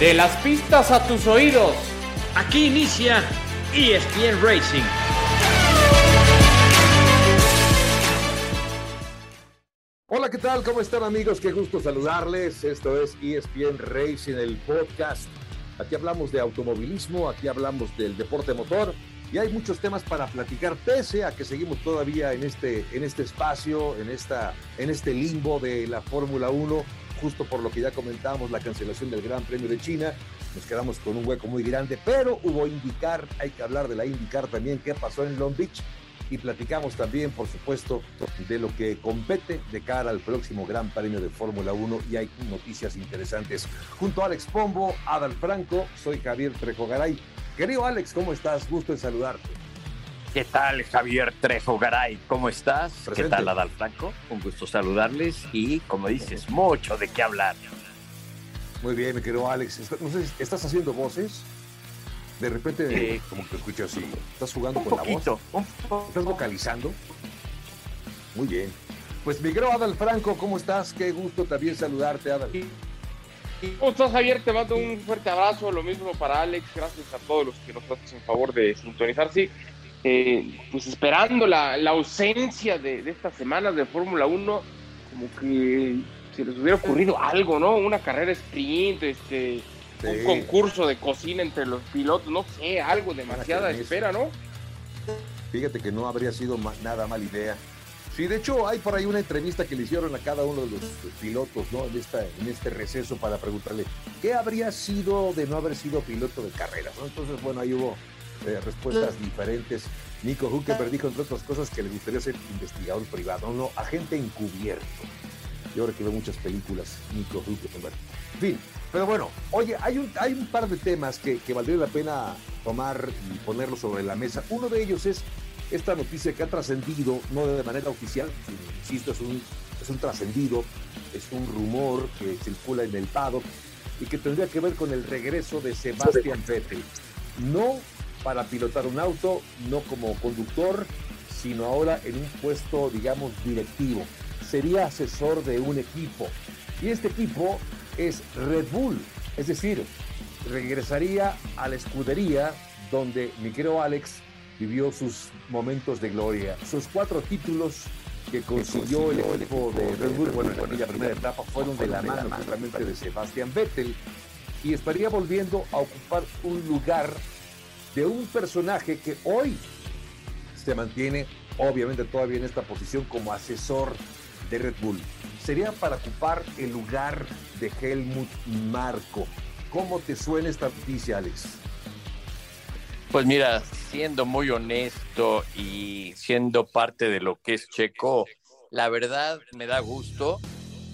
De las pistas a tus oídos. Aquí inicia ESPN Racing. Hola, ¿qué tal? ¿Cómo están amigos? Qué gusto saludarles. Esto es ESPN Racing, el podcast. Aquí hablamos de automovilismo, aquí hablamos del deporte motor y hay muchos temas para platicar, pese a que seguimos todavía en este, en este espacio, en, esta, en este limbo de la Fórmula 1 justo por lo que ya comentábamos, la cancelación del Gran Premio de China. Nos quedamos con un hueco muy grande, pero hubo indicar, hay que hablar de la indicar también, qué pasó en Long Beach. Y platicamos también, por supuesto, de lo que compete de cara al próximo Gran Premio de Fórmula 1 y hay noticias interesantes. Junto a Alex Pombo, Adal Franco, soy Javier Trejo Garay. Querido Alex, ¿cómo estás? Gusto en saludarte. ¿Qué tal, Javier Trejo Garay? ¿Cómo estás? ¿Qué tal, Adal Franco? Un gusto saludarles y, como dices, mucho de qué hablar. Muy bien, mi querido Alex. No sé, ¿estás haciendo voces? De repente, como que escucho así. ¿Estás jugando con la voz? ¿Estás vocalizando? Muy bien. Pues mi querido Adal Franco, ¿cómo estás? Qué gusto también saludarte, Adal. ¿Cómo estás, Javier? Te mando un fuerte abrazo. Lo mismo para Alex. Gracias a todos los que nos hacen en favor de sintonizar. Sí, eh, pues esperando la, ausencia de, estas semanas de Fórmula 1, como que se les hubiera ocurrido algo, ¿no? Una carrera sprint, este, un concurso de cocina entre los pilotos, no sé, algo, demasiada espera, ¿no? Fíjate que no habría sido nada mala idea. Sí, de hecho hay por ahí una entrevista que le hicieron a cada uno de los pilotos, ¿no? En, esta, en este receso para preguntarle qué habría sido de no haber sido piloto de carreras, ¿no? Entonces, bueno, ahí hubo eh, respuestas diferentes. Nico Huckenberg dijo, entre otras cosas, que le gustaría ser investigador privado, no, agente encubierto. Yo ahora que veo muchas películas, Nico Huckenberg. En fin, pero bueno, oye, hay un, hay un par de temas que, valdría la pena tomar y ponerlos sobre la mesa. Uno de ellos es esta noticia que ha trascendido, no de manera oficial, insisto, es un, es un trascendido, es un rumor que circula en el paddock y que tendría que ver con el regreso de Sebastián Vettel. No para pilotar un auto, no como conductor, sino ahora en un puesto, digamos, directivo. Sería asesor de un equipo. Y este equipo es Red Bull, es decir, regresaría a la escudería donde mi querido Alex vivió sus momentos de gloria. Sus cuatro títulos que consiguió el equipo de Red Bull, bueno, en aquella primera etapa fueron de la mano justamente de Sebastián Vettel y estaría volviendo a ocupar un lugar de un personaje que hoy se mantiene obviamente todavía en esta posición como asesor de Red Bull. Sería para ocupar el lugar de Helmut Marco. ¿Cómo te suena esta noticia, Alex? Pues mira, siendo muy honesto y siendo parte de lo que es Checo, la verdad me da gusto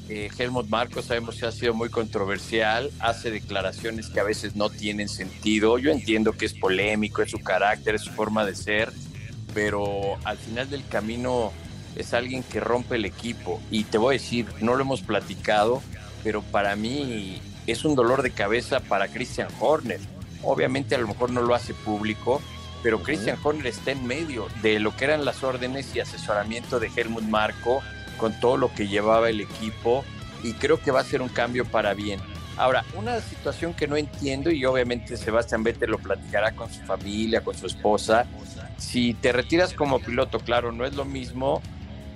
eh, Helmut Marco sabemos que ha sido muy controversial, hace declaraciones que a veces no tienen sentido. Yo entiendo que es polémico, es su carácter, es su forma de ser, pero al final del camino es alguien que rompe el equipo. Y te voy a decir, no lo hemos platicado, pero para mí es un dolor de cabeza para Christian Horner. Obviamente a lo mejor no lo hace público, pero Christian Horner está en medio de lo que eran las órdenes y asesoramiento de Helmut Marco con todo lo que llevaba el equipo y creo que va a ser un cambio para bien. Ahora, una situación que no entiendo y obviamente Sebastián Vettel lo platicará con su familia, con su esposa, si te retiras como piloto, claro, no es lo mismo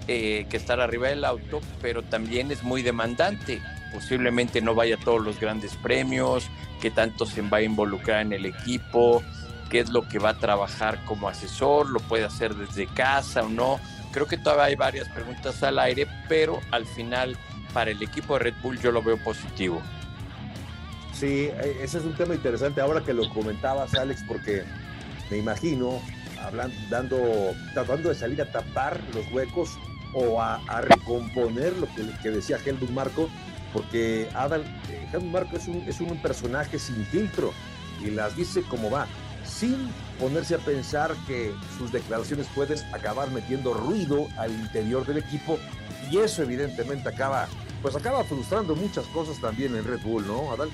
eh, que estar arriba del auto, pero también es muy demandante. Posiblemente no vaya a todos los grandes premios, qué tanto se va a involucrar en el equipo, qué es lo que va a trabajar como asesor, lo puede hacer desde casa o no creo que todavía hay varias preguntas al aire, pero al final para el equipo de Red Bull yo lo veo positivo. Sí, eh, ese es un tema interesante ahora que lo comentabas, Alex, porque me imagino hablando, dando, tratando de salir a tapar los huecos o a, recomponer lo que, decía Helmut Marco, porque Adal, eh, Helmut Marco es un, es un personaje sin filtro y las dice como va sin ponerse a pensar que sus declaraciones pueden acabar metiendo ruido al interior del equipo y eso evidentemente acaba, pues acaba frustrando muchas cosas también en Red Bull, ¿no, Adal?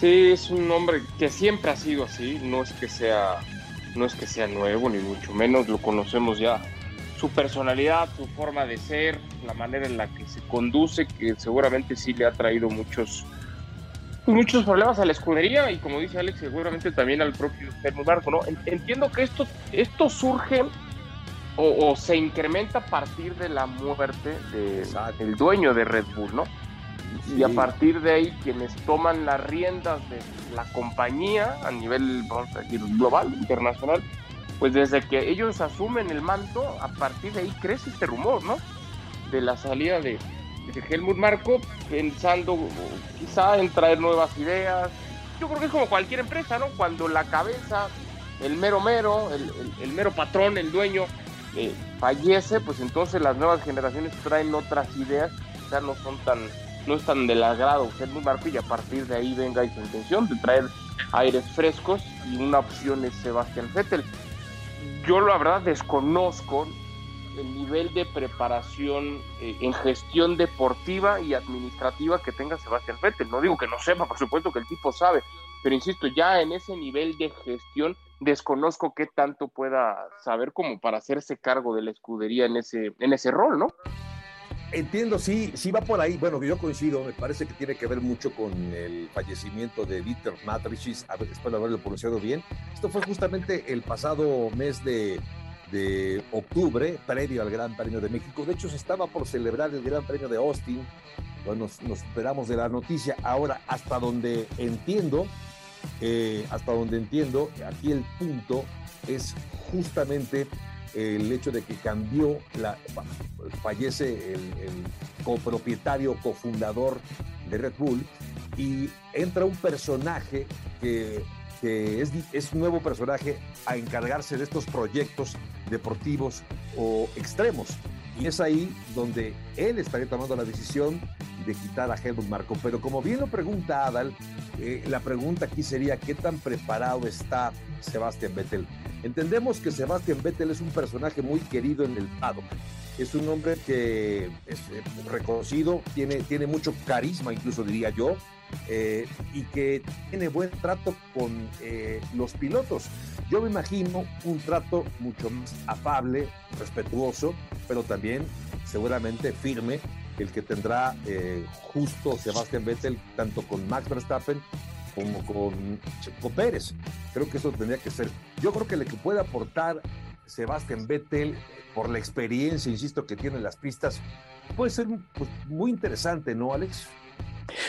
Sí, es un hombre que siempre ha sido así, no es que sea, no es que sea nuevo ni mucho menos, lo conocemos ya. Su personalidad, su forma de ser, la manera en la que se conduce, que seguramente sí le ha traído muchos muchos problemas a la escudería y como dice Alex, seguramente también al propio Helmut Marco, ¿no? Entiendo que esto, esto surge o, se incrementa a partir de la muerte del dueño de Red Bull, ¿no? Y a partir de ahí quienes toman las riendas de la compañía a nivel, vamos a decir, global, internacional, pues desde que ellos asumen el manto, a partir de ahí crece este rumor, ¿no? De la salida de, Helmut Marco, pensando quizá en traer nuevas ideas. Yo creo que es como cualquier empresa, ¿no? Cuando la cabeza, el mero mero, el, mero patrón, el dueño, eh, fallece, pues entonces las nuevas generaciones traen otras ideas, quizá no son tan, no es tan del agrado Helmut Marco y a partir de ahí venga su intención de traer aires frescos y una opción es Sebastián Vettel yo la verdad desconozco el nivel de preparación eh, en gestión deportiva y administrativa que tenga Sebastián Vettel. No digo que no sepa, por supuesto que el tipo sabe, pero insisto, ya en ese nivel de gestión desconozco qué tanto pueda saber como para hacerse cargo de la escudería en ese, en ese rol, ¿no? Entiendo, sí, sí va por ahí. Bueno, yo coincido, me parece que tiene que ver mucho con el fallecimiento de Dieter Matricis, después de haberlo pronunciado bien. Esto fue justamente el pasado mes de, octubre, previo al Gran Premio de México. De hecho, se estaba por celebrar el Gran Premio de Austin. Bueno, nos, esperamos de la noticia. Ahora, hasta donde entiendo, eh, hasta donde entiendo, aquí el punto es justamente el hecho de que cambió, la, fallece el, copropietario, cofundador de Red Bull y entra un personaje que, es, es un nuevo personaje a encargarse de estos proyectos deportivos o extremos. Y es ahí donde él estaría tomando la decisión de quitar a Helmut Marco. Pero como bien lo pregunta Adal, eh, la pregunta aquí sería, ¿qué tan preparado está Sebastián Vettel? Entendemos que Sebastián Vettel es un personaje muy querido en el paddock. Es un hombre que es eh, reconocido, tiene, tiene mucho carisma, incluso diría yo, eh, y que tiene buen trato con eh, los pilotos. Yo me imagino un trato mucho más afable, respetuoso, pero también seguramente firme el que tendrá justo Sebastián Vettel tanto con Max Verstappen como con Checo Pérez. Creo que eso tendría que ser. Yo creo que lo que puede aportar Sebastián Vettel por la experiencia, insisto, que tiene las pistas, puede ser pues, muy interesante, ¿no, Alex?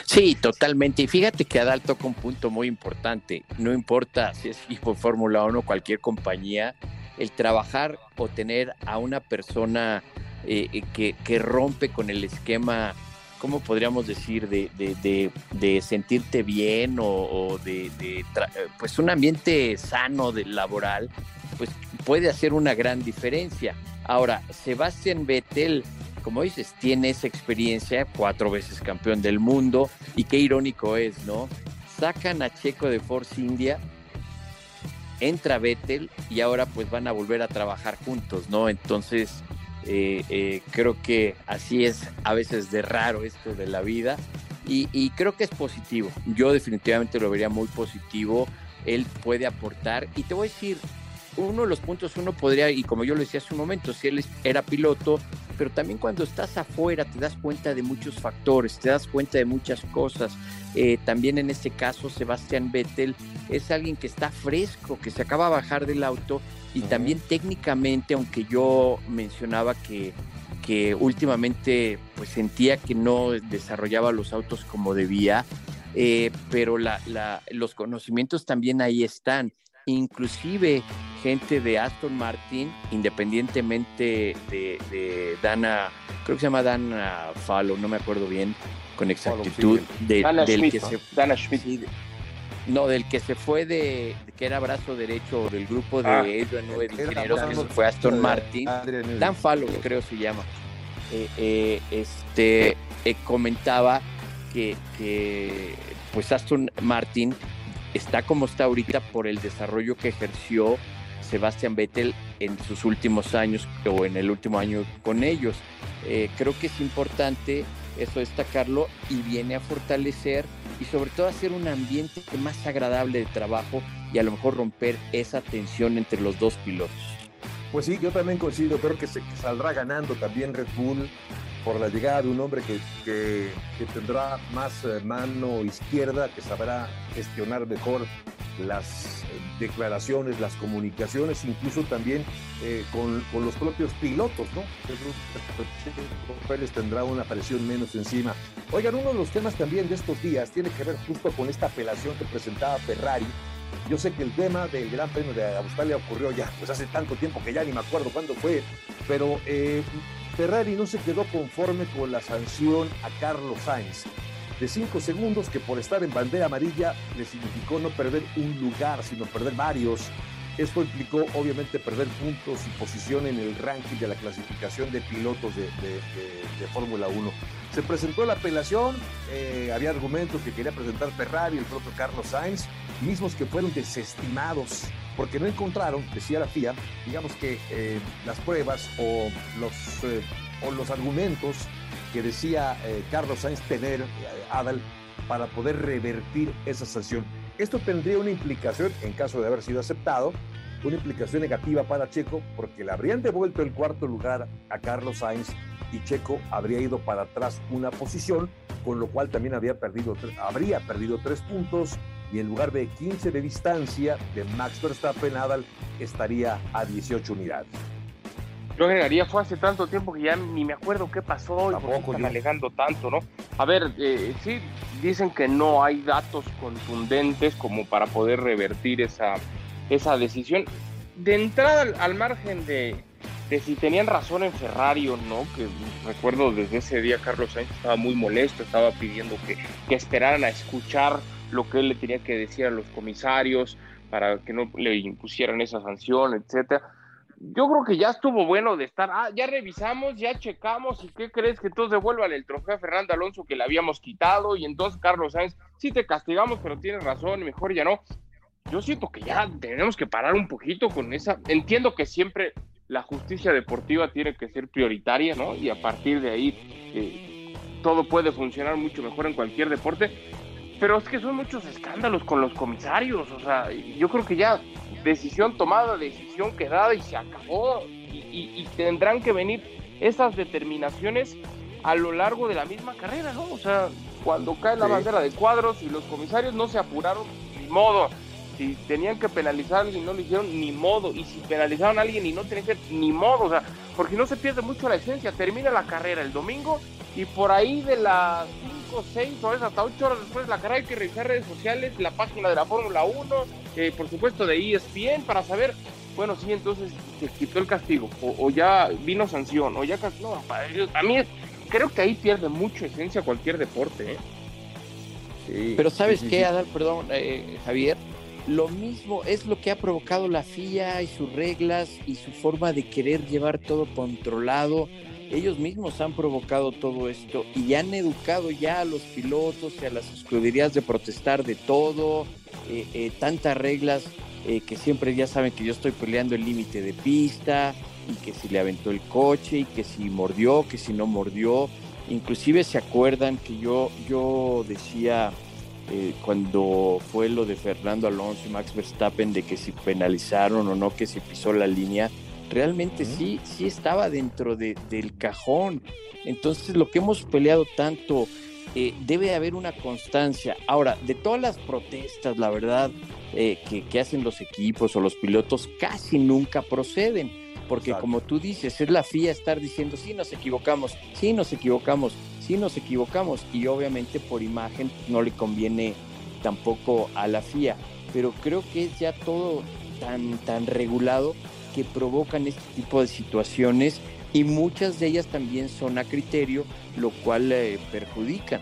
Sí, totalmente. Y fíjate que Adal toca un punto muy importante. No importa si es de Fórmula 1 o cualquier compañía, el trabajar o tener a una persona eh, que, que rompe con el esquema ¿cómo podríamos decir? De, sentirte bien o, de, pues un ambiente sano de laboral, pues puede hacer una gran diferencia. Ahora, Sebastián Vettel, como dices, tiene esa experiencia, cuatro veces campeón del mundo, y qué irónico es, ¿no? Sacan a Checo de Force India, entra Vettel y ahora pues van a volver a trabajar juntos, ¿no? Entonces, eh, eh, creo que así es a veces de raro esto de la vida y, creo que es positivo. Yo definitivamente lo vería muy positivo. Él puede aportar y te voy a decir, uno de los puntos uno podría, y como yo lo decía hace un momento, si él era piloto, pero también cuando estás afuera te das cuenta de muchos factores, te das cuenta de muchas cosas. Eh, también en este caso, Sebastián Vettel es alguien que está fresco, que se acaba de bajar del auto y también técnicamente, aunque yo mencionaba que, que últimamente pues sentía que no desarrollaba los autos como debía, eh, pero la, los conocimientos también ahí están. Inclusive gente de Aston Martin, independientemente de, Dana, creo que se llama Dana Fallow, no me acuerdo bien con exactitud, de, del que se, Dana Schmidt. No, del que se fue de, que era brazo derecho del grupo de ah, Adrian Nube de Ingenieros, que se fue Aston Martin. Dan Fallow, creo se llama. Eh, eh, este eh, comentaba que, que, pues Aston Martin está como está ahorita por el desarrollo que ejerció Sebastian Vettel en sus últimos años o en el último año con ellos. creo que es importante eso destacarlo y viene a fortalecer y sobre todo hacer un ambiente más agradable de trabajo y a lo mejor romper esa tensión entre los dos pilotos. Pues sí, yo también coincido, creo que se saldrá ganando también Red Bull por la llegada de un hombre que, que, tendrá más eh, mano izquierda, que sabrá gestionar mejor las eh, declaraciones, las comunicaciones, incluso también eh, con, con, los propios pilotos, ¿no? Pérez tendrá una presión menos encima. Oigan, uno de los temas también de estos días tiene que ver justo con esta apelación que presentaba Ferrari. Yo sé que el tema del Gran Premio de Australia ocurrió ya, pues hace tanto tiempo que ya ni me acuerdo cuándo fue, pero eh, Ferrari no se quedó conforme con la sanción a Carlos Sainz de 5 segundos que por estar en bandera amarilla le significó no perder un lugar, sino perder varios. Esto implicó obviamente perder puntos y posición en el ranking de la clasificación de pilotos de, Fórmula 1. Se presentó la apelación, eh, había argumentos que quería presentar Ferrari, el propio Carlos Sainz, mismos que fueron desestimados porque no encontraron, decía la FIA, digamos que eh, las pruebas o los, eh, o los argumentos que decía eh, Carlos Sainz tener, Adal, para poder revertir esa sanción. Esto tendría una implicación, en caso de haber sido aceptado, una implicación negativa para Checo, porque le habrían devuelto el cuarto lugar a Carlos Sainz y Checo habría ido para atrás una posición, con lo cual también había perdido, habría perdido tres puntos y en lugar de 15 de distancia de Max Verstappen, Adal estaría a 18 unidades. Yo agregaría, fue hace tanto tiempo que ya ni me acuerdo qué pasó y por qué están alegando tanto, ¿no? A ver, eh, sí, dicen que no hay datos contundentes como para poder revertir esa, esa decisión. De entrada al, margen de, de, si tenían razón en Ferrari o no, que recuerdo desde ese día Carlos Sainz estaba muy molesto, estaba pidiendo que, que esperaran a escuchar lo que él le tenía que decir a los comisarios para que no le impusieran esa sanción, etcétera yo creo que ya estuvo bueno de estar, ah, ya revisamos, ya checamos, ¿y qué crees que entonces devuelvan el trofeo a Fernando Alonso que le habíamos quitado? Y entonces Carlos Sáenz, sí te castigamos, pero tienes razón, mejor ya no. Yo siento que ya tenemos que parar un poquito con esa, entiendo que siempre la justicia deportiva tiene que ser prioritaria, ¿no? Y a partir de ahí eh, todo puede funcionar mucho mejor en cualquier deporte, pero es que son muchos escándalos con los comisarios, o sea, yo creo que ya decisión tomada, decisión quedada y se acabó. Y, tendrán que venir esas determinaciones a lo largo de la misma carrera, ¿no? O sea, cuando cae la bandera de cuadros y los comisarios no se apuraron, ni modo. Si tenían que penalizar a alguien, no lo hicieron, ni modo. Y si penalizaron a alguien y no tenían que, ni modo. O sea, porque no se pierde mucho la esencia. Termina la carrera el domingo y por ahí de las 5, 6 horas hasta 8 horas después de la carrera hay que revisar redes sociales, la página de la Fórmula 1, eh, por supuesto de ESPN, para saber, bueno, sí, entonces se quitó el castigo, o, ya vino sanción, o ya... No, a mí creo que ahí pierde mucho esencia cualquier deporte. ¿eh? Pero ¿sabes qué, Adal? Perdón, eh, Javier. Lo mismo es lo que ha provocado la FIA y sus reglas y su forma de querer llevar todo controlado ellos mismos han provocado todo esto y han educado ya a los pilotos y a las escuderías de protestar de todo, eh, eh, tantas reglas eh, que siempre ya saben que yo estoy peleando el límite de pista y que si le aventó el coche y que si mordió, que si no mordió. Inclusive se acuerdan que yo, yo decía cuando fue lo de Fernando Alonso y Max Verstappen de que si penalizaron o no, que si pisó la línea realmente sí, sí estaba dentro de, del cajón. Entonces lo que hemos peleado tanto, eh, debe haber una constancia. Ahora, de todas las protestas, la verdad, eh, que, hacen los equipos o los pilotos, casi nunca proceden. Porque como tú dices, es la FIA estar diciendo, sí nos equivocamos, sí nos equivocamos, sí nos equivocamos. Y obviamente por imagen no le conviene tampoco a la FIA. Pero creo que es ya todo tan, tan regulado que provocan este tipo de situaciones y muchas de ellas también son a criterio, lo cual eh, perjudica.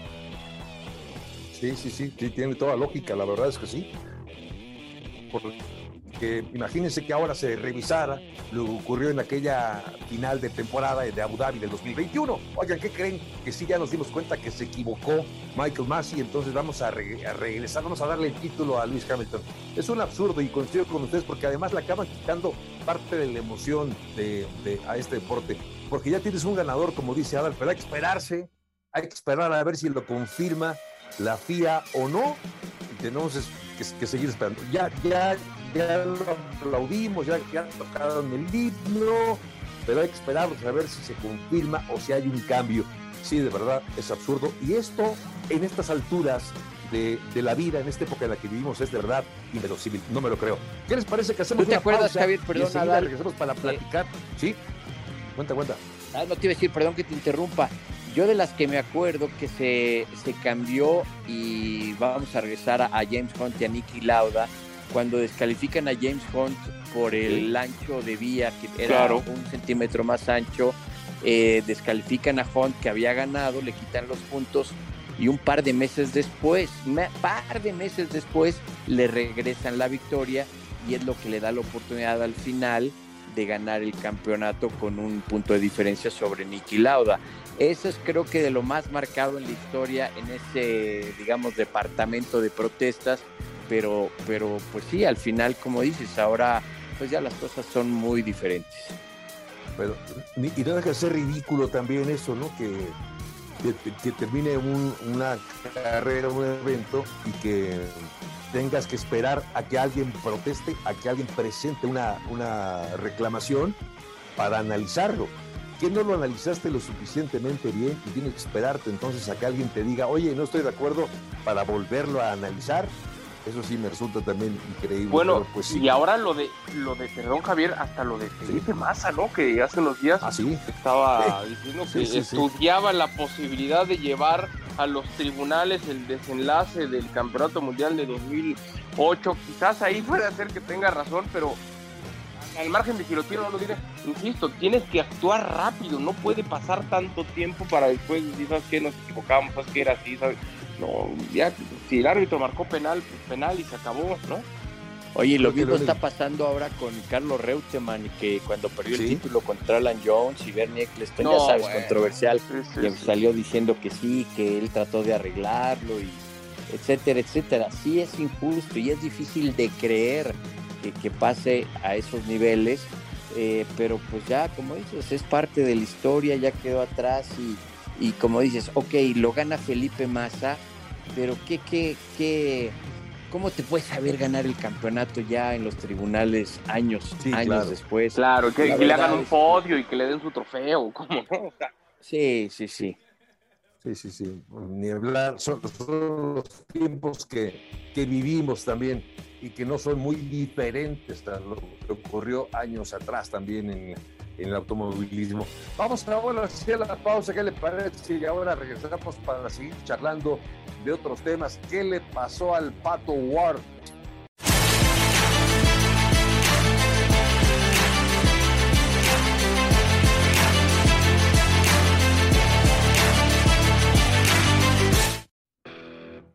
Sí, sí, sí, sí, tiene toda lógica, la verdad es que sí que imagínense que ahora se revisara lo que ocurrió en aquella final de temporada de Abu Dhabi del 2021. Oigan, ¿qué creen? Que sí ya nos dimos cuenta que se equivocó Michael Massey, entonces vamos a, regresar, vamos a darle el título a Luis Hamilton. Es un absurdo y coincido con ustedes porque además le acaban quitando parte de la emoción de, a este deporte, porque ya tienes un ganador, como dice Adal, pero hay que esperarse, hay que esperar a ver si lo confirma la FIA o no. Tenemos que seguir esperando. Ya, ya ya lo aplaudimos, ya, ya tocaron el himno, pero hay que esperar a ver si se confirma o si hay un cambio. Sí, de verdad, es absurdo. Y esto, en estas alturas de, la vida, en esta época en la que vivimos, es de verdad inverosímil. No me lo creo. ¿Qué les parece que hacemos ¿Tú te acuerdas, Javier? Perdón, y regresamos para platicar. ¿Sí? Cuenta, cuenta. Ah, no te iba a decir, perdón que te interrumpa. Yo de las que me acuerdo que se, se cambió y vamos a regresar a, James Hunt y a Nicky Lauda, cuando descalifican a James Hunt por el ancho de vía, que era un centímetro más ancho, eh, descalifican a Hunt que había ganado, le quitan los puntos y un par de meses después, un par de meses después, le regresan la victoria y es lo que le da la oportunidad al final de ganar el campeonato con un punto de diferencia sobre Nicky Lauda. Eso es creo que de lo más marcado en la historia en ese, digamos, departamento de protestas, pero, pero pues sí, al final, como dices, ahora pues ya las cosas son muy diferentes. Pero, y no deja de ser ridículo también eso, ¿no? Que, que, termine una carrera, un evento y que tengas que esperar a que alguien proteste, a que alguien presente una, una reclamación para analizarlo. ¿Qué no lo analizaste lo suficientemente bien y tienes que esperarte entonces a que alguien te diga, oye, no estoy de acuerdo para volverlo a analizar? Eso sí me resulta también increíble. Bueno, pues y ahora lo de, lo de, perdón Javier, hasta lo de Felipe Massa, ¿no? Que hace unos días ¿Ah, estaba diciendo que estudiaba la posibilidad de llevar a los tribunales el desenlace del Campeonato Mundial de 2008. Quizás ahí puede ser que tenga razón, pero al margen de que lo tiene o no lo tiene, insisto, tienes que actuar rápido, no puede pasar tanto tiempo para después decir, ¿sabes qué? Nos equivocamos, ¿sabes qué? Era así, ¿sabes? No, ya, si el árbitro marcó penal, pues penal y se acabó, ¿no? Oye, lo mismo está pasando ahora con Carlos Reutemann, que cuando perdió el título contra Alan Jones y Bernie Eccleston, ya sabes, controversial, salió diciendo que sí, que él trató de arreglarlo y etcétera, etcétera. Sí es injusto y es difícil de creer que, pase a esos niveles, eh, pero pues ya, como dices, es parte de la historia, ya quedó atrás y, y como dices, ok, lo gana Felipe Massa, pero ¿qué, qué, qué, ¿cómo te puedes saber ganar el campeonato ya en los tribunales años, años después? Claro, que, le hagan un podio y que le den su trofeo, ¿cómo no? sí, sí, sí. Sí, sí, sí. Ni hablar, son, los tiempos que, que, vivimos también y que no son muy diferentes a lo que ocurrió años atrás también en, en el automovilismo. Vamos ahora a hacer la pausa, ¿qué le parece? Y ahora regresamos para seguir charlando de otros temas. ¿Qué le pasó al Pato Ward?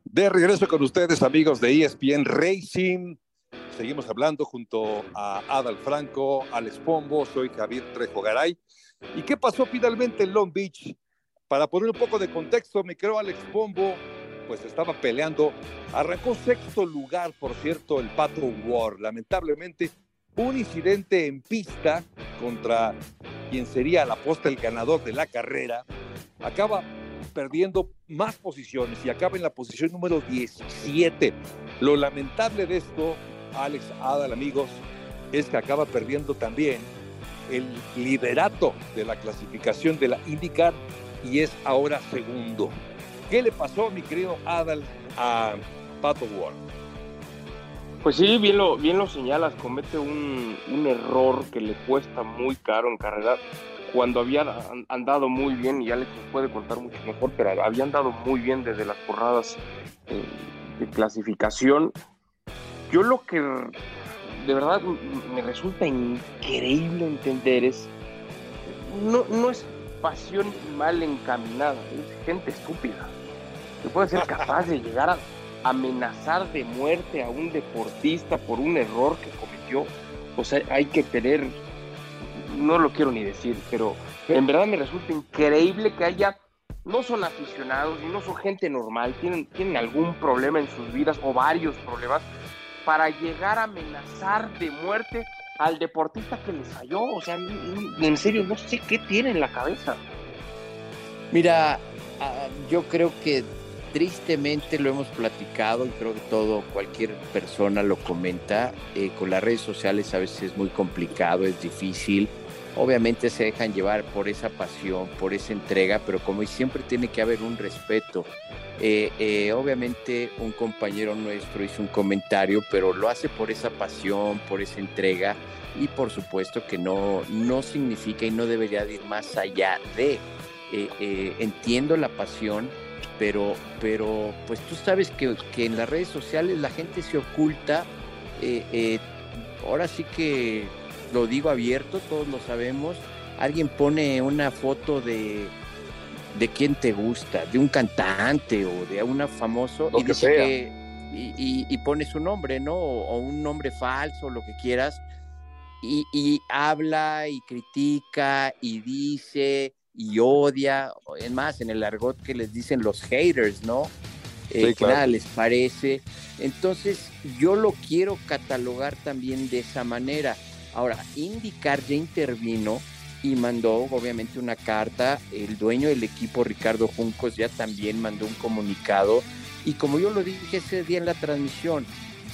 De regreso con ustedes, amigos de ESPN Racing. Seguimos hablando junto a Adal Franco, Alex Pombo, soy Javier Trejo Garay. ¿Y qué pasó finalmente en Long Beach? Para poner un poco de contexto, me creo Alex Pombo, pues estaba peleando. Arrancó sexto lugar, por cierto, el Pato War. Lamentablemente, un incidente en pista contra quien sería la posta el ganador de la carrera. Acaba perdiendo más posiciones y acaba en la posición número 17. Lo lamentable de esto Alex Adal, amigos, es que acaba perdiendo también el liderato de la clasificación de la IndyCar y es ahora segundo. ¿Qué le pasó, mi querido Adal, a Pato Ward? Pues sí, bien lo, bien lo señalas, comete un, error que le cuesta muy caro en carrera. Cuando había andado muy bien, y Alex nos puede contar mucho mejor, pero había andado muy bien desde las porradas eh, de clasificación yo lo que de verdad me resulta increíble entender es, no, no es pasión mal encaminada, es gente estúpida, que puede ser capaz de llegar a amenazar de muerte a un deportista por un error que cometió. O sea, hay que tener, no lo quiero ni decir, pero en verdad me resulta increíble que haya, no son aficionados y no son gente normal, tienen, tienen algún problema en sus vidas o varios problemas, para llegar a amenazar de muerte al deportista que les falló. O sea, en serio, no sé qué tiene en la cabeza. Mira, ah, yo creo que tristemente lo hemos platicado y creo que todo, cualquier persona lo comenta. Eh, con las redes sociales a veces es muy complicado, es difícil. obviamente se dejan llevar por esa pasión, por esa entrega, pero como siempre tiene que haber un respeto. Eh, eh, obviamente un compañero nuestro hizo un comentario, pero lo hace por esa pasión, por esa entrega y por supuesto que no, no significa y no debería ir más allá de. Eh, entiendo la pasión, pero, pero pues tú sabes que, que, en las redes sociales la gente se oculta. ahora sí que lo digo abierto, todos lo sabemos. Alguien pone una foto de, de quién te gusta, de un cantante o de un famoso y dice y, pone su nombre, ¿no? O, un nombre falso, lo que quieras, y, y, habla y critica y dice y odia, es más, en el argot que les dicen los haters, ¿no? Eh, nada les parece. Entonces, yo lo quiero catalogar también de esa manera. Ahora, indicar ya intervino y mandó obviamente una carta. El dueño del equipo, Ricardo Juncos, ya también mandó un comunicado. Y como yo lo dije ese día en la transmisión,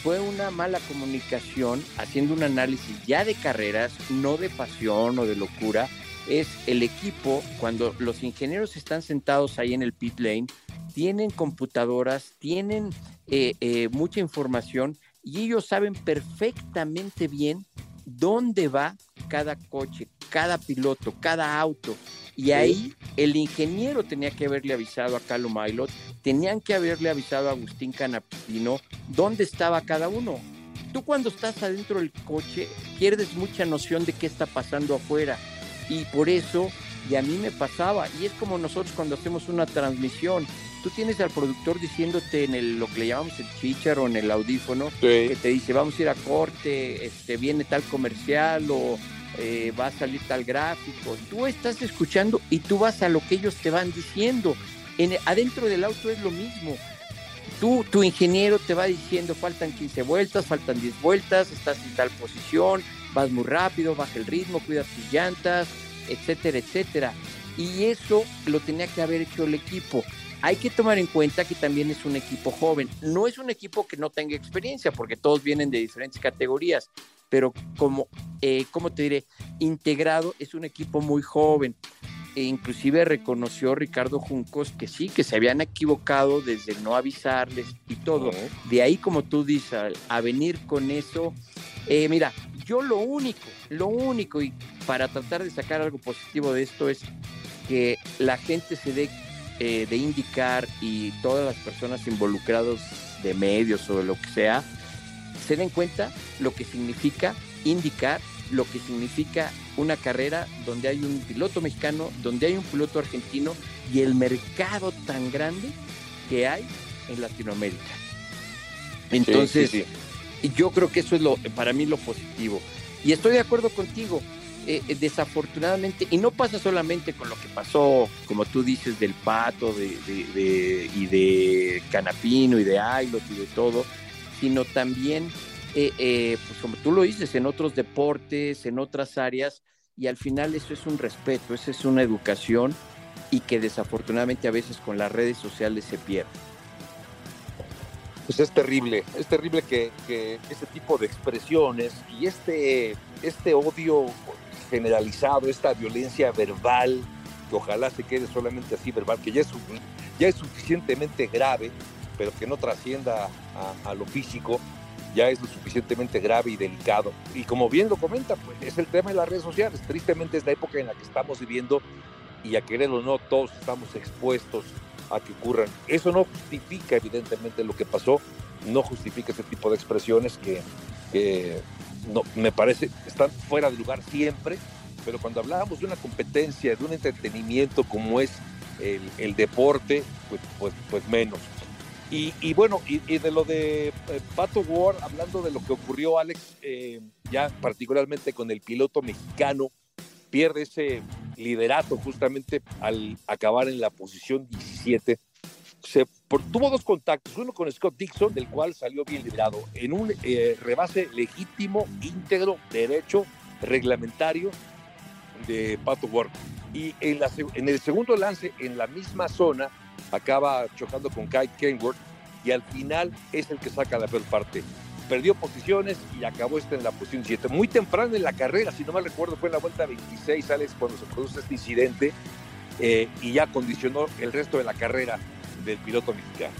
fue una mala comunicación haciendo un análisis ya de carreras, no de pasión o de locura. Es el equipo, cuando los ingenieros están sentados ahí en el pit lane, tienen computadoras, tienen eh, eh, mucha información y ellos saben perfectamente bien dónde va cada coche, cada piloto, cada auto. Y ahí el ingeniero tenía que haberle avisado a Carlo Mailot, tenían que haberle avisado a Agustín Canapino dónde estaba cada uno. Tú cuando estás adentro del coche pierdes mucha noción de qué está pasando afuera. Y por eso, y a mí me pasaba, y es como nosotros cuando hacemos una transmisión, tú tienes al productor diciéndote en el, lo que le llamamos el chichar o en el audífono, que te dice, vamos a ir a corte, este, viene tal comercial o eh, va a salir tal gráfico. Tú estás escuchando y tú vas a lo que ellos te van diciendo. En, adentro del auto es lo mismo. Tú, tu ingeniero te va diciendo, faltan 15 vueltas, faltan 10 vueltas, estás en tal posición, vas muy rápido, baja el ritmo, cuida tus llantas, etcétera, etcétera. Y eso lo tenía que haber hecho el equipo hay que tomar en cuenta que también es un equipo joven. No es un equipo que no tenga experiencia, porque todos vienen de diferentes categorías, pero como, eh, ¿cómo te diré? Integrado es un equipo muy joven. E inclusive reconoció Ricardo Juncos que sí, que se habían equivocado desde no avisarles y todo. De ahí, como tú dices, a, venir con eso. Eh, mira, yo lo único, lo único, y para tratar de sacar algo positivo de esto es que la gente se dé eh, de indicar y todas las personas involucradas de medios o de lo que sea, se den cuenta lo que significa indicar, lo que significa una carrera donde hay un piloto mexicano, donde hay un piloto argentino y el mercado tan grande que hay en Latinoamérica. Entonces, yo creo que eso es lo, para mí lo positivo. Y estoy de acuerdo contigo. Eh, eh, desafortunadamente, y no pasa solamente con lo que pasó, como tú dices, del pato de, y de Canapino y de Ailot y de todo, sino también, eh, pues como tú lo dices, en otros deportes, en otras áreas, y al final eso es un respeto, eso es una educación y que desafortunadamente a veces con las redes sociales se pierde. Pues es terrible, es terrible que, que este tipo de expresiones y este, este odio generalizado, esta violencia verbal, que ojalá se quede solamente así verbal, que ya es, ya es suficientemente grave, pero que no trascienda a, lo físico, ya es lo suficientemente grave y delicado. Y como bien lo comenta, pues es el tema de las redes sociales. Tristemente es la época en la que estamos viviendo y a quererlo o no, todos estamos expuestos a que ocurran. Eso no justifica evidentemente lo que pasó, no justifica ese tipo de expresiones que, no, me parece, están fuera de lugar siempre, pero cuando hablábamos de una competencia, de un entretenimiento como es el, deporte, pues, pues, pues menos. Y, bueno, y, de lo de eh, Pato Ward, hablando de lo que ocurrió, Alex, eh, ya particularmente con el piloto mexicano, pierde ese liderato justamente al acabar en la posición 17 se tuvo dos contactos, uno con Scott Dixon, del cual salió bien librado, en un eh, rebase legítimo, íntegro, derecho, reglamentario de Pato Ward. Y en, el segundo lance, en la misma zona, acaba chocando con Kai Kenworth y al final es el que saca la peor parte. perdió posiciones y acabó este en la posición 7. Muy temprano en la carrera, si no mal recuerdo, fue en la vuelta 26, Alex, cuando se produce este incidente eh, y ya condicionó el resto de la carrera del piloto mexicano.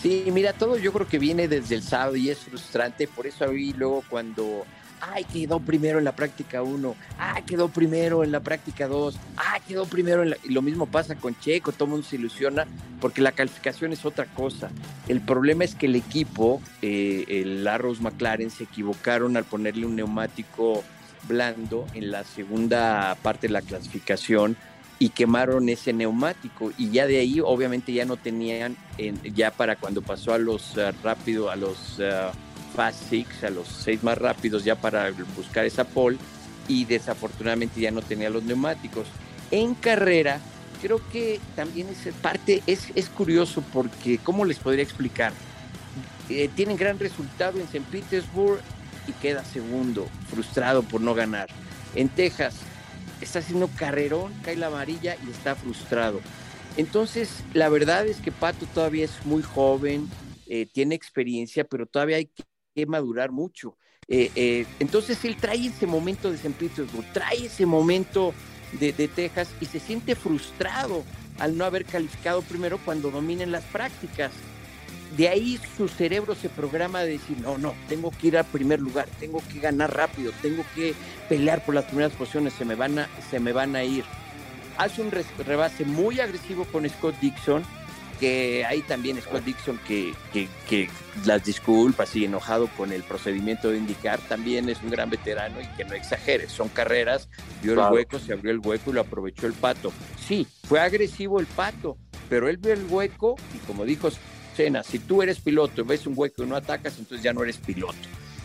Sí, mira, todo yo creo que viene desde el sábado y es frustrante, por eso ahí luego cuando ay, quedó primero en la práctica 1, ay, quedó primero en la práctica 2, ay, quedó primero en la... Y lo mismo pasa con Checo, todo mundo se ilusiona porque la calificación es otra cosa. El problema es que el equipo, eh, el Arrows McLaren, se equivocaron al ponerle un neumático blando en la segunda parte de la clasificación y quemaron ese neumático y ya de ahí obviamente ya no tenían ya para cuando pasó a los uh, a los uh, Fast Six, a los seis más rápidos ya para buscar esa pole y desafortunadamente ya no tenía los neumáticos. En carrera, creo que también es parte, es, es curioso porque, ¿cómo les podría explicar? Eh, tienen gran resultado en St. Petersburg y queda segundo, frustrado por no ganar. En Texas está haciendo carrerón, cae la amarilla y está frustrado. Entonces, la verdad es que Pato todavía es muy joven, eh, tiene experiencia, pero todavía hay que madurar mucho. Eh, eh, entonces él trae ese momento de San Petersburg, trae ese momento de, Texas y se siente frustrado al no haber calificado primero cuando dominen las prácticas. De ahí su cerebro se programa de decir, no, no, tengo que ir al primer lugar, tengo que ganar rápido, tengo que pelear por las primeras posiciones, se me van a, se me van a ir. Hace un rebase muy agresivo con Scott Dixon, que hay también Scott Dixon que, que, las disculpas y enojado con el procedimiento de indicar, también es un gran veterano y que no exagere, son carreras, vio el hueco, se abrió el hueco y lo aprovechó el pato. Sí, fue agresivo el pato, pero él vio el hueco y como dijo Sena, si tú eres piloto y ves un hueco y no atacas, entonces ya no eres piloto.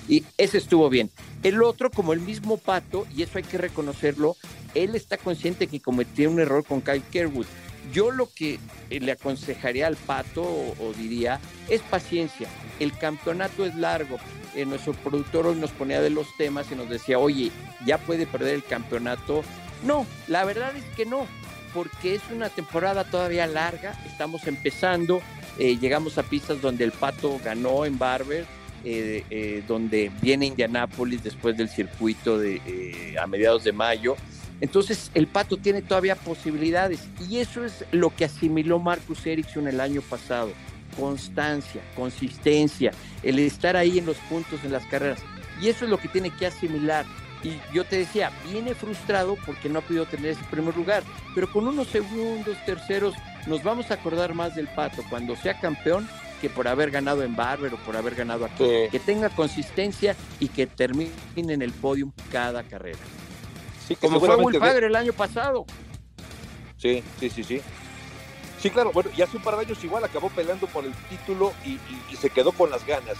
Y ese estuvo bien. El otro, como el mismo pato, y eso hay que reconocerlo, él está consciente que cometió un error con Kyle Kerwood yo lo que eh, le aconsejaría al pato o, diría es paciencia. El campeonato es largo. Eh, nuestro productor hoy nos ponía de los temas y nos decía, oye, ¿ya puede perder el campeonato? No, la verdad es que no, porque es una temporada todavía larga. Estamos empezando. Eh, llegamos a pistas donde el pato ganó en Barber. donde viene Indianápolis después del circuito de, a mediados de mayo. Entonces el Pato tiene todavía posibilidades y eso es lo que asimiló Marcus Ericsson el año pasado. Constancia, consistencia, el estar ahí en los puntos en las carreras. Y eso es lo que tiene que asimilar. Y yo te decía, viene frustrado porque no ha podido tener ese primer lugar, pero con unos segundos, terceros, nos vamos a acordar más del Pato cuando sea campeón que por haber ganado en Barber o por haber ganado aquí. Que tenga consistencia y que termine en el podium cada carrera. Sí, Como fue muy padre el año pasado. Sí, sí, sí, sí. Sí, claro, bueno, y hace un par de años igual acabó peleando por el título y, se quedó con las ganas.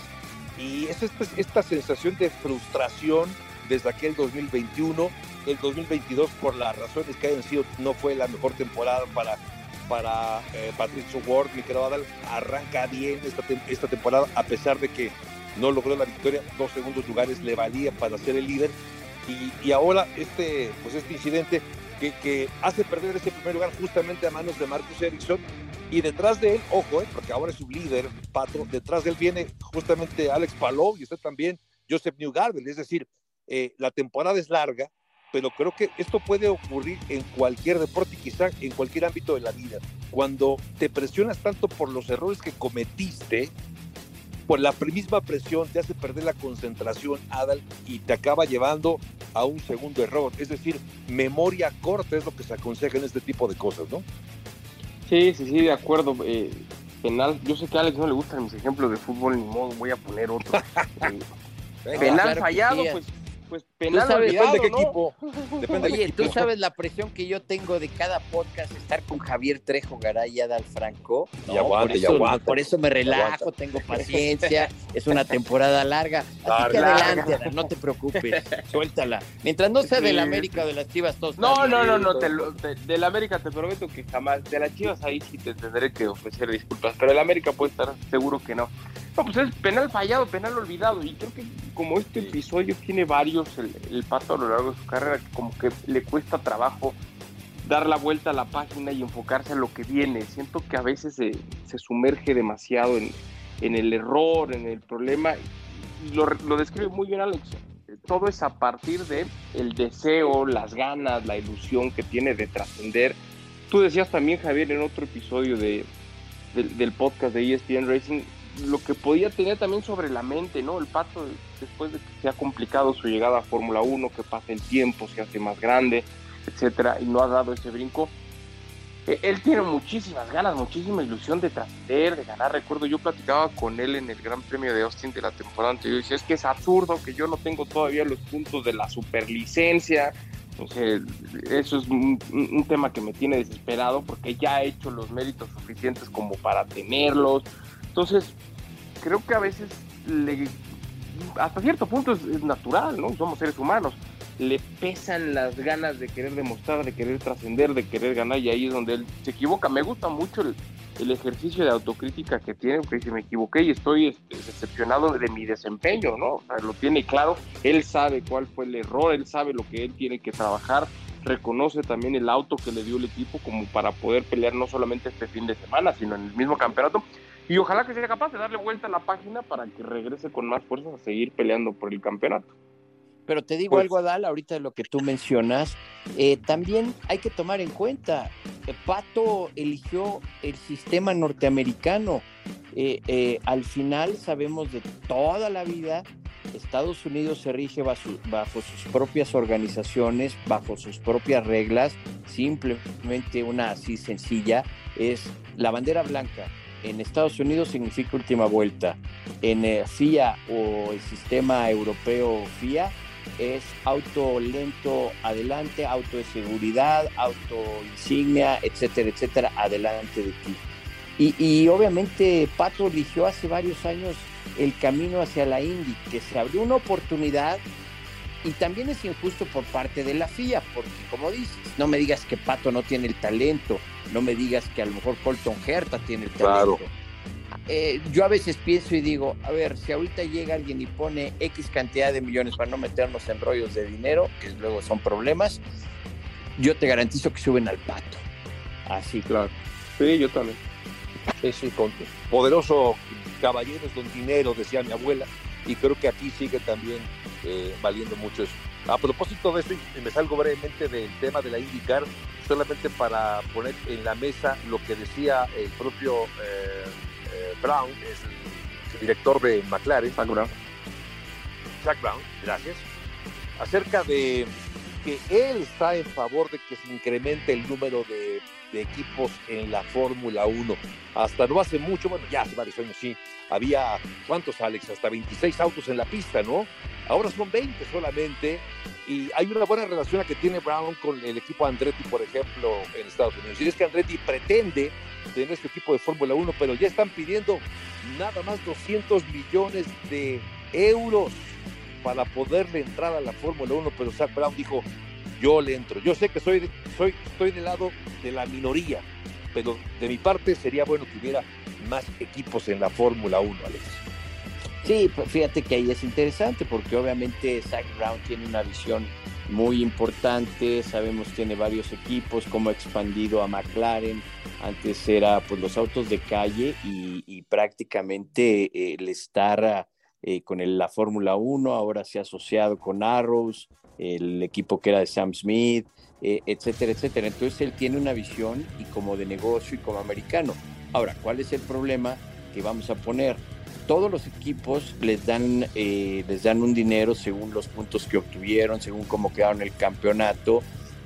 Y es esta, esta, sensación de frustración desde aquel 2021, el 2022 por las razones que hayan sido, no fue la mejor temporada para, para eh, Patricio Ward, mi querido Adal, arranca bien esta, temporada a pesar de que no logró la victoria, dos segundos lugares le valía para ser el líder, y, ahora este, pues este incidente que, hace perder ese primer lugar justamente a manos de Marcus Ericsson. Y detrás de él, ojo, eh, porque ahora es su líder, Pato, detrás de él viene justamente Alex Palou y usted también Joseph Newgarden, es decir, eh, la temporada es larga, pero creo que esto puede ocurrir en cualquier deporte y quizá en cualquier ámbito de la vida. Cuando te presionas tanto por los errores que cometiste, pues la misma presión te hace perder la concentración, Adal, y te acaba llevando a un segundo error. Es decir, memoria corta es lo que se aconseja en este tipo de cosas, ¿no? Sí, sí, sí, de acuerdo. Eh, penal, yo sé que a Alex no le gustan mis ejemplos de fútbol, ni modo, voy a poner otro. Eh, penal fallado, pues pues penal Depende de qué equipo. Oye, tú sabes la presión que yo tengo de cada podcast estar con Javier Trejo Garay y Adal Franco. y aguante, y aguante. Por eso me relajo, tengo paciencia, es una temporada larga. Así que adelante, Adal, no te preocupes, suéltala. Mientras no sea del América o de las Chivas, todos. No, no, no, no, del América te prometo que jamás. De las Chivas ahí sí te tendré que ofrecer disculpas, pero del América puede estar seguro que no. No, pues es penal fallado, penal olvidado. Y creo que como este episodio tiene varios, el, pato a lo largo de su carrera, como que le cuesta trabajo dar la vuelta a la página y enfocarse a lo que viene. Siento que a veces se, sumerge demasiado en, el error, en el problema, lo, lo describe muy bien Alex. Todo es a partir de el deseo, las ganas, la ilusión que tiene de trascender. Tú decías también, Javier, en otro episodio de, del podcast de ESPN Racing, lo que podía tener también sobre la mente, ¿no? El Pato, después de que se ha complicado su llegada a Fórmula 1, que pasa el tiempo, se hace más grande, etcétera, y no ha dado ese brinco. E, él tiene muchísimas ganas, muchísima ilusión de trascender, de ganar. Recuerdo, yo platicaba con él en el Gran Premio de Austin de la temporada anterior y decía, es que es absurdo que yo no tengo todavía los puntos de la superlicencia. Eso es un, un tema que me tiene desesperado porque ya ha hecho los méritos suficientes como para tenerlos. Entonces, creo que a veces le, hasta cierto punto es, natural, ¿no? Somos seres humanos. Le pesan las ganas de querer demostrar, de querer trascender, de querer ganar, y ahí es donde él se equivoca. Me gusta mucho el, ejercicio de autocrítica que tiene, porque dice, me equivoqué y estoy este, decepcionado de mi desempeño, ¿no? O sea, lo tiene claro, él sabe cuál fue el error, él sabe lo que él tiene que trabajar, reconoce también el auto que le dio el equipo como para poder pelear no solamente este fin de semana, sino en el mismo campeonato. Y ojalá que sea capaz de darle vuelta a la página para que regrese con más fuerzas a seguir peleando por el campeonato. Pero te digo pues algo, Adal, ahorita de lo que tú mencionas, eh, también hay que tomar en cuenta, eh, Pato eligió el sistema norteamericano. Eh, al final sabemos de toda la vida, Estados Unidos se rige bajo sus propias organizaciones, bajo sus propias reglas, simplemente una así sencilla, es la bandera blanca, en Estados Unidos significa última vuelta. En eh, FIA o el sistema europeo FIA es auto lento adelante, auto de seguridad, auto insignia, etcétera, etcétera, adelante de ti. Y, obviamente Pato eligió hace varios años el camino hacia la Indy, que se abrió una oportunidad y también es injusto por parte de la FIA, porque como dices, no me digas que Pato no tiene el talento, no me digas que a lo mejor Colton Herta tiene el talento. Eh, yo a veces pienso y digo, a ver, si ahorita llega alguien y pone X cantidad de millones para no meternos en rollos de dinero, que luego son problemas, yo te garantizo que suben al pato. Así. Claro. Sí, yo también. Es un poderoso caballeros don dinero, decía mi abuela, y creo que aquí sigue también eh, valiendo mucho eso. A propósito de esto, y me salgo brevemente del tema de la IndyCar, solamente para poner en la mesa lo que decía el propio eh, eh, Brown, es el, director de McLaren. Jack Brown. Jack Brown, gracias. Acerca de que él está en favor de que se incremente el número de, equipos en la Fórmula 1. Hasta no hace mucho, bueno, ya hace varios años sí, había, ¿cuántos Alex? Hasta 26 autos en la pista, ¿no? Ahora son 20 solamente y hay una buena relación que tiene Brown con el equipo Andretti, por ejemplo, en Estados Unidos. Y es que Andretti pretende tener este equipo de Fórmula 1, pero ya están pidiendo nada más 200 millones de euros para poderle entrar a la Fórmula 1, pero Zach Brown dijo, yo le entro. Yo sé que soy, soy, estoy del lado de la minoría, pero de mi parte sería bueno que hubiera más equipos en la Fórmula 1, Alex. Sí, pues fíjate que ahí es interesante porque obviamente Zach Brown tiene una visión muy importante, sabemos tiene varios equipos, como ha expandido a McLaren, antes era pues los autos de calle y, prácticamente eh, el estar eh, con la Fórmula 1, ahora se ha asociado con Arrows, el equipo que era de Sam Smith, eh, etcétera, etcétera. Entonces él tiene una visión y como de negocio y como americano. Ahora, ¿cuál es el problema que vamos a poner? todos los equipos les dan, eh, les dan un dinero según los puntos que obtuvieron, según cómo quedaron el campeonato.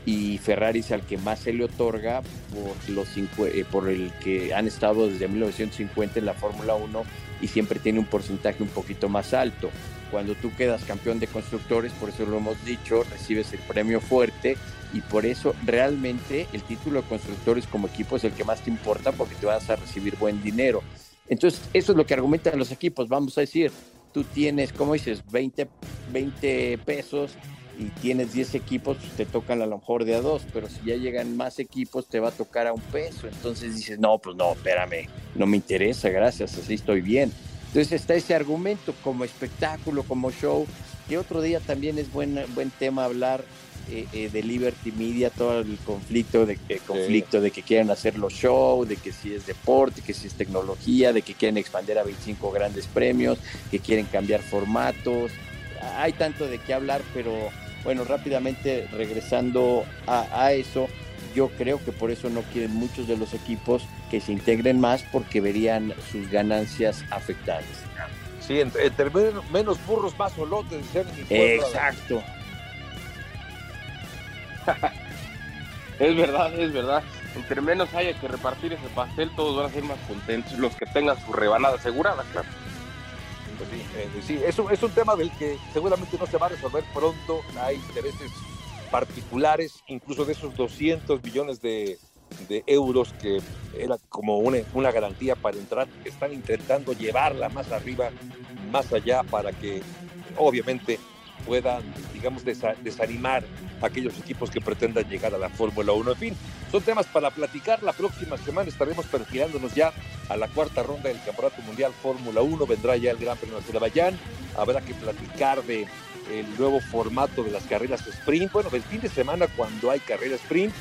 Y Ferrari es al que más se le otorga por, los, eh, por el que han estado desde 1950 en la Fórmula 1 y siempre tiene un porcentaje un poquito más alto. Cuando tú quedas campeón de constructores, por eso lo hemos dicho, recibes el premio fuerte y por eso realmente el título de constructores como equipo es el que más te importa porque te vas a recibir buen dinero. Entonces, eso es lo que argumentan los equipos. Vamos a decir, tú tienes, como dices, 20, 20 pesos y tienes 10 equipos, pues te tocan a lo mejor de a dos, pero si ya llegan más equipos, te va a tocar a un peso. Entonces dices, no, pues no, espérame, no me interesa, gracias, así estoy bien. Entonces está ese argumento como espectáculo, como show, que otro día también es buen, buen tema hablar eh, eh, de Liberty Media, todo el conflicto de conflicto de que quieren hacer los shows, de que si es deporte, que si es tecnología, de que quieren expandir a 25 grandes premios, que quieren cambiar formatos. Hay tanto de qué hablar, pero bueno, rápidamente regresando a, eso, yo creo que por eso no quieren muchos de los equipos que se integren más porque verían sus ganancias afectadas. Sí, entre, menos burros, más olotes. Exacto. es verdad, es verdad. Entre menos haya que repartir ese pastel, todos van a ser más contentos. Los que tengan su rebanada asegurada, claro. Sí, eh, es, un, es un tema del que seguramente no se va a resolver pronto. Hay intereses particulares, incluso de esos 200 millones de, euros que era como una, una, garantía para entrar, están intentando llevarla más arriba, más allá, para que obviamente puedan, digamos, desanimar aquellos equipos que pretendan llegar a la Fórmula 1. En fin, son temas para platicar. La próxima semana estaremos perfilándonos ya a la cuarta ronda del Campeonato Mundial Fórmula 1. Vendrá ya el Gran Premio de Azerbaiyán. Habrá que platicar de el nuevo formato de las carreras sprint. Bueno, el fin de semana cuando hay carrera sprint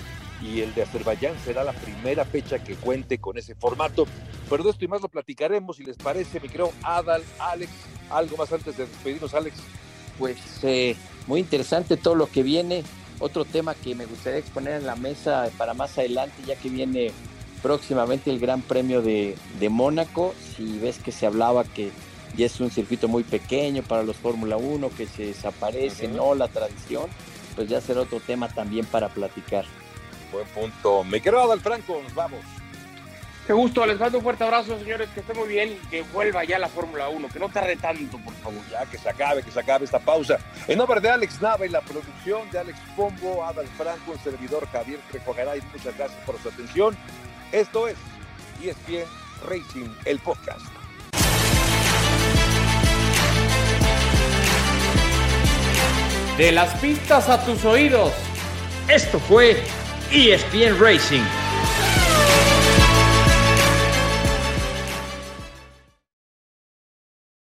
y el de Azerbaiyán será la primera fecha que cuente con ese formato. Pero de esto y más lo platicaremos, si les parece, mi creo, Adal, Alex, algo más antes de despedirnos, Alex pues eh, muy interesante todo lo que viene. Otro tema que me gustaría exponer en la mesa para más adelante, ya que viene próximamente el Gran Premio de, Mónaco. Si ves que se hablaba que ya es un circuito muy pequeño para los Fórmula 1, que se desaparece, ¿no? La tradición, pues ya será otro tema también para platicar. Buen punto. Me quiero dar Franco, nos vamos. Qué gusto, les mando un fuerte abrazo, señores, que esté muy bien y que vuelva ya la Fórmula 1, que no tarde tanto, por favor. Ya que se acabe, que se acabe esta pausa. En nombre de Alex Nava y la producción de Alex Pombo, Adal Franco, el servidor Javier Trejogaray, muchas gracias por su atención. Esto es ESPN Racing, el podcast. De las pistas a tus oídos, esto fue ESPN Racing